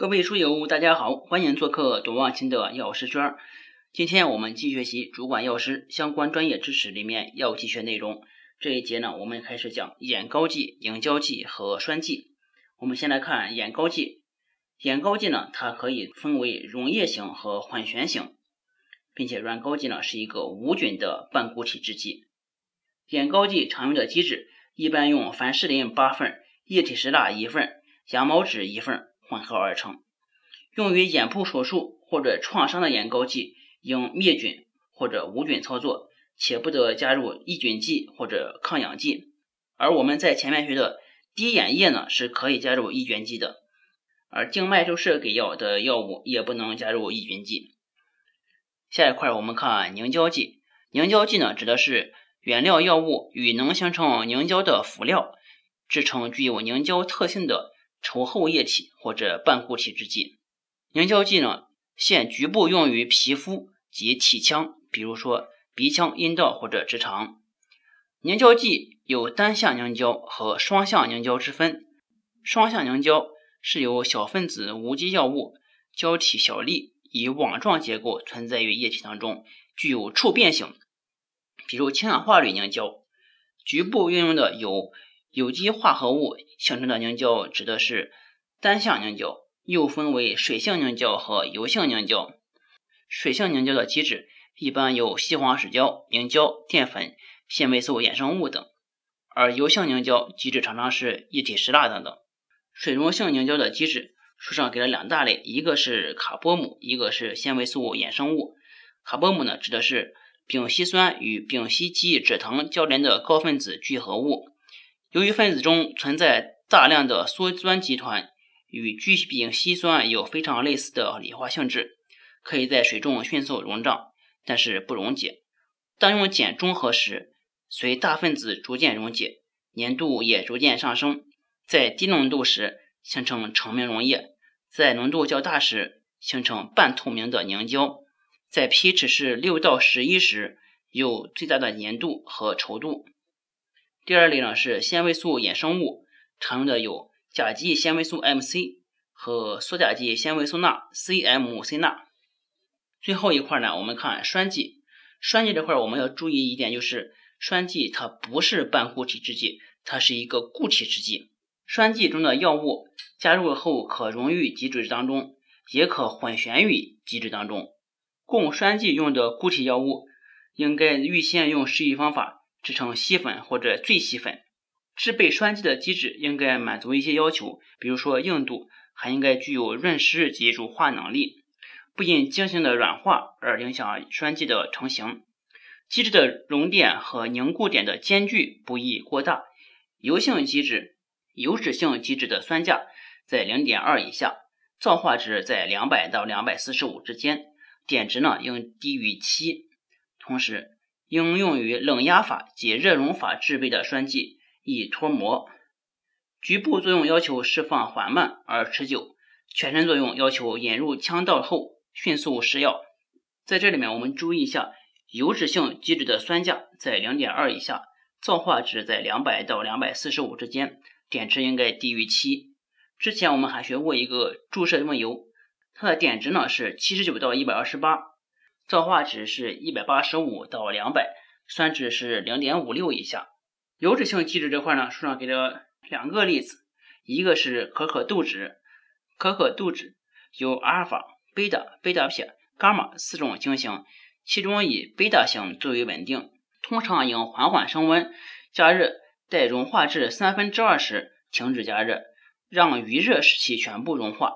各位书友，大家好，欢迎做客董望清的药师圈。今天我们继续学习主管药师相关专业知识里面药剂学内容。这一节呢，我们开始讲眼膏剂、凝胶剂和栓剂。我们先来看眼膏剂。眼膏剂呢，它可以分为溶液型和缓旋型，并且软膏剂呢是一个无菌的半固体制剂。眼膏剂常用的机制一般用凡士林八份、液体石蜡一份、羊毛纸一份。混合而成，用于眼部手术或者创伤的眼膏剂应灭菌或者无菌操作，且不得加入抑菌剂或者抗氧剂。而我们在前面学的滴眼液呢，是可以加入抑菌剂的，而静脉注射给药的药物也不能加入抑菌剂。下一块我们看凝胶剂，凝胶剂呢指的是原料药物与能形成凝胶的辅料，制成具有凝胶特性的。稠厚液体或者半固体制剂，凝胶剂呢，现局部用于皮肤及体腔，比如说鼻腔、阴道或者直肠。凝胶剂有单向凝胶和双向凝胶之分。双向凝胶是由小分子无机药物胶体小粒以网状结构存在于液体当中，具有触变性，比如氢氧化铝凝胶。局部运用的有。有机化合物形成的凝胶指的是单向凝胶，又分为水性凝胶和油性凝胶。水性凝胶的基质一般有细黄石胶、凝胶、淀粉、纤维素衍生物等，而油性凝胶基质常常是液体石蜡等等。水溶性凝胶的基质书上给了两大类，一个是卡波姆，一个是纤维素衍生物。卡波姆呢，指的是丙烯酸与丙烯基脂糖交联的高分子聚合物。由于分子中存在大量的羧酸集团，与聚丙烯酸有非常类似的理化性质，可以在水中迅速溶胀，但是不溶解。当用碱中和时，随大分子逐渐溶解，粘度也逐渐上升。在低浓度时形成澄明溶液，在浓度较大时形成半透明的凝胶，在 pH 是六到十一时有最大的粘度和稠度。第二类呢是纤维素衍生物，常用的有甲基纤维素 MC 和羧甲基纤维素钠 CMC 钠。最后一块呢，我们看栓剂。栓剂这块我们要注意一点，就是栓剂它不是半固体制剂，它是一个固体制剂。栓剂中的药物加入后可溶于基质当中，也可混悬于基质当中。供栓剂用的固体药物，应该预先用适宜方法。制成细粉或者最细粉，制备栓剂的机制应该满足一些要求，比如说硬度，还应该具有润湿及乳化能力，不因经行的软化而影响栓剂的成型。机制的熔点和凝固点的间距不宜过大。油性机制、油脂性机制的酸价在零点二以下，皂化值在两百到两百四十五之间，碘值呢应低于七。同时，应用于冷压法及热熔法制备的栓剂以脱模，局部作用要求释放缓慢而持久，全身作用要求引入腔道后迅速施药。在这里面，我们注意一下，油脂性基质的酸价在零点二以下，皂化值在两百到两百四十五之间，碘值应该低于七。之前我们还学过一个注射用油，它的碘值呢是七十九到一百二十八。皂化值是一百八十五到两百，酸值是零点五六以下。油脂性基质这块呢，书上给了两个例子，一个是可可豆脂，可可豆脂有阿尔法、贝塔、贝塔撇、伽马四种晶型，其中以贝塔型最为稳定，通常应缓缓升温加热，待融化至三分之二时停止加热，让余热使其全部融化，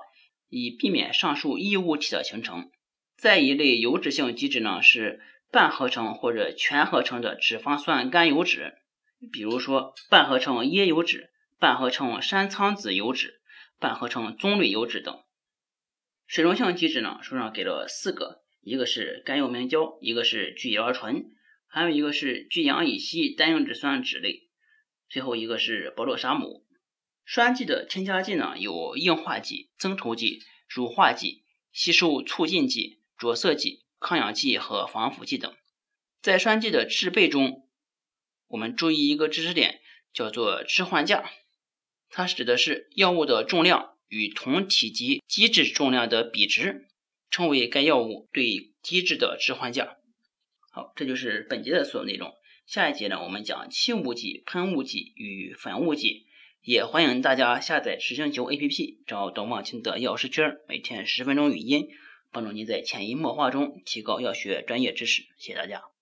以避免上述异物体的形成。再一类油脂性基质呢，是半合成或者全合成的脂肪酸甘油酯，比如说半合成椰油酯、半合成山苍子油脂、半合成棕榈油脂等。水溶性基质呢，书上给了四个，一个是甘油明胶，一个是聚乙二醇，还有一个是聚氧乙烯单硬脂酸酯类，最后一个是保洛沙姆。栓剂的添加剂呢，有硬化剂、增稠剂、乳化剂、吸收促进剂。着色剂、抗氧剂和防腐剂等，在栓剂的制备中，我们注意一个知识点，叫做置换价。它指的是药物的重量与同体积基质重量的比值，称为该药物对基质的置换价。好，这就是本节的所有内容。下一节呢，我们讲气雾剂、喷雾剂与粉雾剂。也欢迎大家下载实星球 APP，找董望清的药师圈，每天十分钟语音，帮助你在潜移默化中提高药学专业知识。谢谢大家。